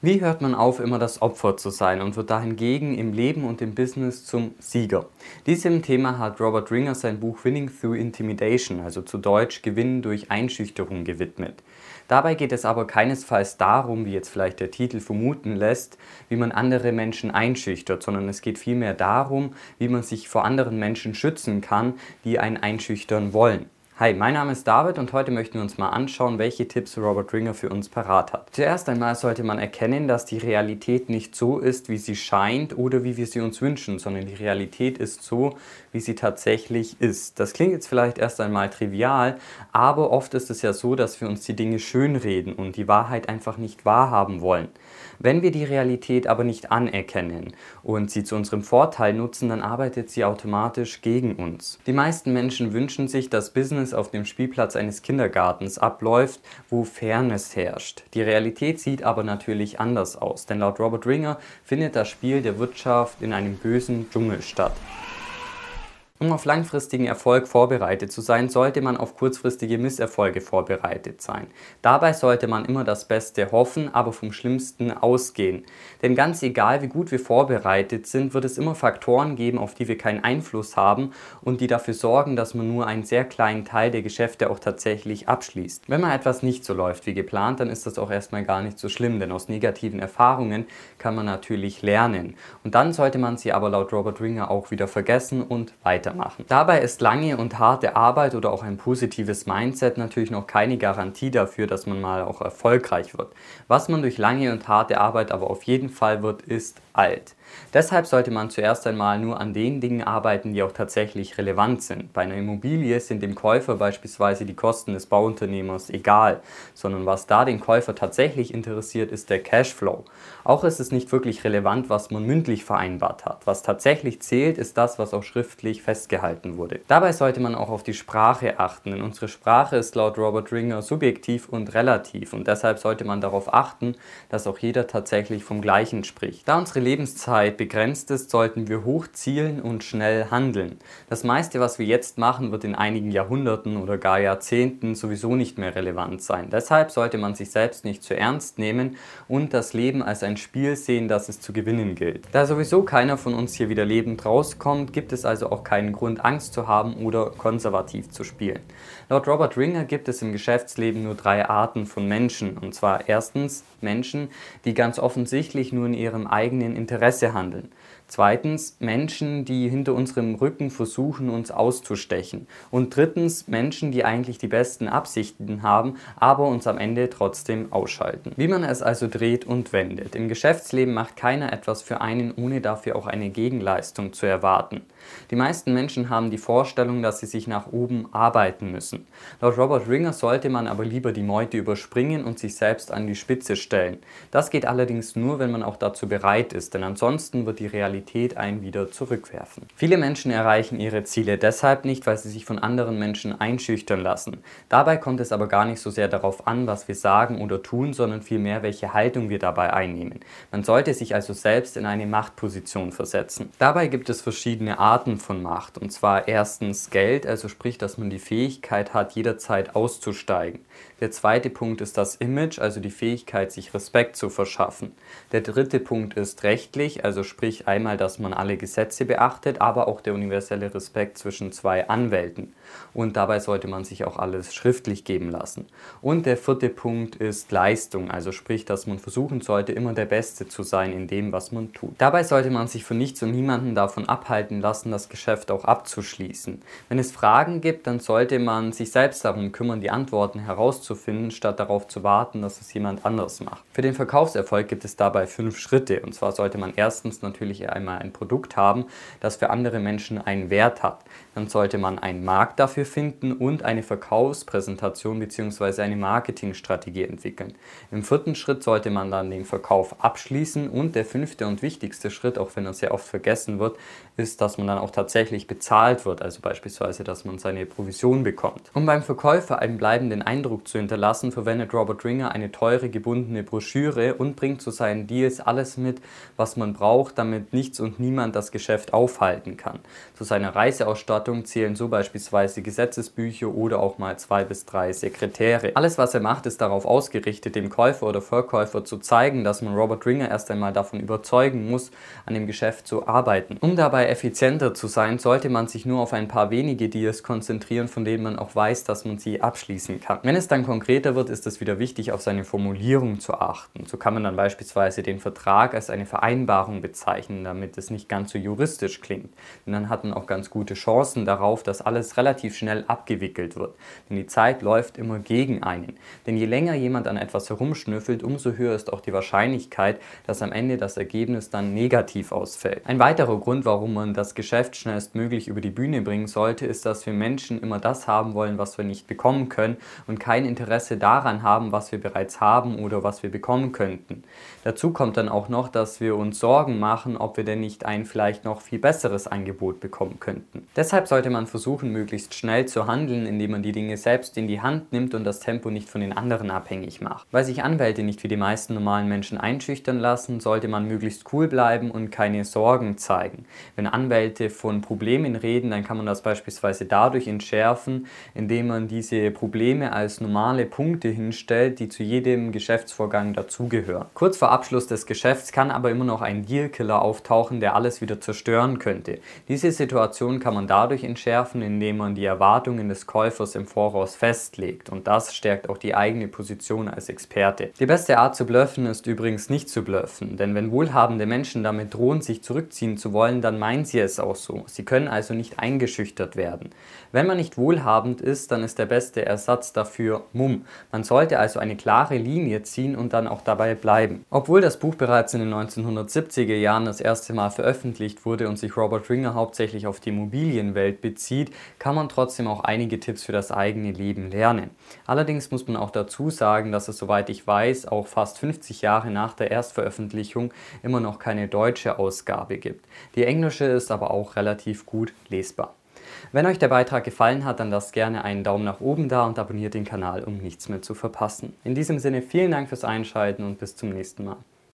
Wie hört man auf, immer das Opfer zu sein und wird dahingegen im Leben und im Business zum Sieger? Diesem Thema hat Robert Ringer sein Buch Winning Through Intimidation, also zu Deutsch Gewinnen durch Einschüchterung, gewidmet. Dabei geht es aber keinesfalls darum, wie jetzt vielleicht der Titel vermuten lässt, wie man andere Menschen einschüchtert, sondern es geht vielmehr darum, wie man sich vor anderen Menschen schützen kann, die einen einschüchtern wollen. Hi, mein Name ist David und heute möchten wir uns mal anschauen, welche Tipps Robert Ringer für uns parat hat. Zuerst einmal sollte man erkennen, dass die Realität nicht so ist, wie sie scheint oder wie wir sie uns wünschen, sondern die Realität ist so, wie sie tatsächlich ist. Das klingt jetzt vielleicht erst einmal trivial, aber oft ist es ja so, dass wir uns die Dinge schönreden und die Wahrheit einfach nicht wahrhaben wollen. Wenn wir die Realität aber nicht anerkennen und sie zu unserem Vorteil nutzen, dann arbeitet sie automatisch gegen uns. Die meisten Menschen wünschen sich, dass Business auf dem Spielplatz eines Kindergartens abläuft, wo Fairness herrscht. Die Realität sieht aber natürlich anders aus, denn laut Robert Ringer findet das Spiel der Wirtschaft in einem bösen Dschungel statt. Um auf langfristigen Erfolg vorbereitet zu sein, sollte man auf kurzfristige Misserfolge vorbereitet sein. Dabei sollte man immer das Beste hoffen, aber vom Schlimmsten ausgehen. Denn ganz egal, wie gut wir vorbereitet sind, wird es immer Faktoren geben, auf die wir keinen Einfluss haben und die dafür sorgen, dass man nur einen sehr kleinen Teil der Geschäfte auch tatsächlich abschließt. Wenn mal etwas nicht so läuft wie geplant, dann ist das auch erstmal gar nicht so schlimm, denn aus negativen Erfahrungen kann man natürlich lernen. Und dann sollte man sie aber laut Robert Ringer auch wieder vergessen und weiter weitermachen. Dabei ist lange und harte Arbeit oder auch ein positives Mindset natürlich noch keine Garantie dafür, dass man mal auch erfolgreich wird. Was man durch lange und harte Arbeit aber auf jeden Fall wird, ist alt. Deshalb sollte man zuerst einmal nur an den Dingen arbeiten, die auch tatsächlich relevant sind. Bei einer Immobilie sind dem Käufer beispielsweise die Kosten des Bauunternehmers egal, sondern was da den Käufer tatsächlich interessiert, ist der Cashflow. Auch ist es nicht wirklich relevant, was man mündlich vereinbart hat. Was tatsächlich zählt, ist das, was auch schriftlich festgehalten wurde. Dabei sollte man auch auf die Sprache achten, denn unsere Sprache ist laut Robert Ringer subjektiv und relativ und deshalb sollte man darauf achten, dass auch jeder tatsächlich vom Gleichen spricht. Da unsere Lebenszeit begrenzt ist, sollten wir hoch zielen und schnell handeln. Das meiste, was wir jetzt machen, wird in einigen Jahrhunderten oder gar Jahrzehnten sowieso nicht mehr relevant sein. Deshalb sollte man sich selbst nicht zu ernst nehmen und das Leben als ein Spiel sehen, das es zu gewinnen gilt. Da sowieso keiner von uns hier wieder lebend rauskommt, gibt es also auch keinen Grund, Angst zu haben oder konservativ zu spielen. Laut Robert Ringer gibt es im Geschäftsleben nur drei Arten von Menschen. Und zwar erstens Menschen, die ganz offensichtlich nur in ihrem eigenen Interesse handeln. Zweitens Menschen, die hinter unserem Rücken versuchen, uns auszustechen. Und drittens Menschen, die eigentlich die besten Absichten haben, aber uns am Ende trotzdem ausschalten. Wie man es also dreht und wendet. Im Geschäftsleben macht keiner etwas für einen, ohne dafür auch eine Gegenleistung zu erwarten. Die meisten Menschen haben die Vorstellung, dass sie sich nach oben arbeiten müssen. Laut Robert Ringer sollte man aber lieber die Meute überspringen und sich selbst an die Spitze stellen. Das geht allerdings nur, wenn man auch dazu bereit ist, denn ansonsten wird die Realität einen wieder zurückwerfen. Viele Menschen erreichen ihre Ziele deshalb nicht, weil sie sich von anderen Menschen einschüchtern lassen. Dabei kommt es aber gar nicht so sehr darauf an, was wir sagen oder tun, sondern vielmehr, welche Haltung wir dabei einnehmen. Man sollte sich also selbst in eine Machtposition versetzen. Dabei gibt es verschiedene Arten von Macht. Und zwar erstens Geld, also sprich, dass man die Fähigkeit hat, jederzeit auszusteigen. Der zweite Punkt ist das Image, also die Fähigkeit, sich Respekt zu verschaffen. Der dritte Punkt ist rechtlich, also sprich einmal, dass man alle Gesetze beachtet, aber auch der universelle Respekt zwischen zwei Anwälten. Und dabei sollte man sich auch alles schriftlich geben lassen. Und der vierte Punkt ist Leistung, also sprich, dass man versuchen sollte, immer der Beste zu sein in dem, was man tut. Dabei sollte man sich von nichts und niemanden davon abhalten lassen, das Geschäft auch abzuschließen. Wenn es Fragen gibt, dann sollte man sich selbst darum kümmern, die Antworten herauszufinden, statt darauf zu warten, dass es jemand anderes macht. Für den Verkaufserfolg gibt es dabei fünf Schritte. Und zwar sollte man erstens natürlich einmal ein Produkt haben, das für andere Menschen einen Wert hat. Dann sollte man einen Markt dafür finden und eine Verkaufspräsentation bzw. eine Marketingstrategie entwickeln. Im vierten Schritt sollte man dann den Verkauf abschließen und der fünfte und wichtigste Schritt, auch wenn er sehr oft vergessen wird, ist, dass man dann auch tatsächlich bezahlt wird, also beispielsweise, dass man seine Provision bekommt. Um beim Verkäufer einen bleibenden Eindruck zu hinterlassen, verwendet Robert Ringer eine teure gebundene Broschüre und bringt zu seinen Deals alles mit, was man braucht, damit nichts und niemand das Geschäft aufhalten kann. Zu seiner Reiseausstattung zählen so beispielsweise Gesetzesbücher oder auch mal zwei bis drei Sekretäre. Alles, was er macht, ist darauf ausgerichtet, dem Käufer oder Verkäufer zu zeigen, dass man Robert Ringer erst einmal davon überzeugen muss, an dem Geschäft zu arbeiten. Um dabei effizienter zu sein, sollte man sich nur auf ein paar wenige Deals konzentrieren, von denen man auch weiß, dass man sie abschließen kann. Wenn es dann konkreter wird, ist es wieder wichtig, auf seine Formulierung zu achten. So kann man dann beispielsweise den Vertrag als eine Vereinbarung bezeichnen, damit es nicht ganz so juristisch klingt. Denn dann hat man auch ganz gute Chancen darauf, dass alles relativ schnell abgewickelt wird. Denn die Zeit läuft immer gegen einen. Denn je länger jemand an etwas herumschnüffelt, umso höher ist auch die Wahrscheinlichkeit, dass am Ende das Ergebnis dann negativ ausfällt. Ein weiterer Grund, warum man das Geschäft schnellstmöglich über die Bühne bringen sollte, ist, dass wir Menschen immer das haben wollen, was wir nicht bekommen können und kein Interesse daran haben, was wir bereits haben oder was wir bekommen könnten. Dazu kommt dann auch noch, dass wir uns Sorgen machen, ob wir denn nicht ein vielleicht noch viel besseres Angebot bekommen könnten. Deshalb sollte man versuchen, möglichst schnell zu handeln, indem man die Dinge selbst in die Hand nimmt und das Tempo nicht von den anderen abhängig macht. Weil sich Anwälte nicht wie die meisten normalen Menschen einschüchtern lassen, sollte man möglichst cool bleiben und keine Sorgen zeigen. Wenn Anwälte von Problemen reden, dann kann man das beispielsweise dadurch entschärfen, indem man diese Probleme als normale Punkte hinstellt, die zu jedem Geschäftsvorgang dazugehören. Kurz vor Abschluss des Geschäfts kann aber immer noch ein Dealkiller auftauchen, der alles wieder zerstören könnte. Diese Situation kann man dadurch entschärfen, indem man die Erwartungen des Käufers im Voraus festlegt und das stärkt auch die eigene Position als Experte. Die beste Art zu bluffen ist übrigens nicht zu bluffen, denn wenn wohlhabende Menschen damit drohen, sich zurückziehen zu wollen, dann meinen sie es auch so. Sie können also nicht eingeschüchtert werden. Wenn man nicht wohlhabend ist, dann ist der beste Ersatz dafür Mumm. Man sollte also eine klare Linie ziehen und dann auch dabei bleiben. Obwohl das Buch bereits in den 1970er Jahren das erste Mal veröffentlicht wurde und sich Robert Ringer hauptsächlich auf die Immobilienwelt bezieht, kann man trotzdem auch einige Tipps für das eigene Leben lernen. Allerdings muss man auch dazu sagen, dass es soweit ich weiß auch fast 50 Jahre nach der Erstveröffentlichung immer noch keine deutsche Ausgabe gibt. Die englische ist aber auch relativ gut lesbar. Wenn euch der Beitrag gefallen hat, dann lasst gerne einen Daumen nach oben da und abonniert den Kanal, um nichts mehr zu verpassen. In diesem Sinne vielen Dank fürs Einschalten und bis zum nächsten Mal.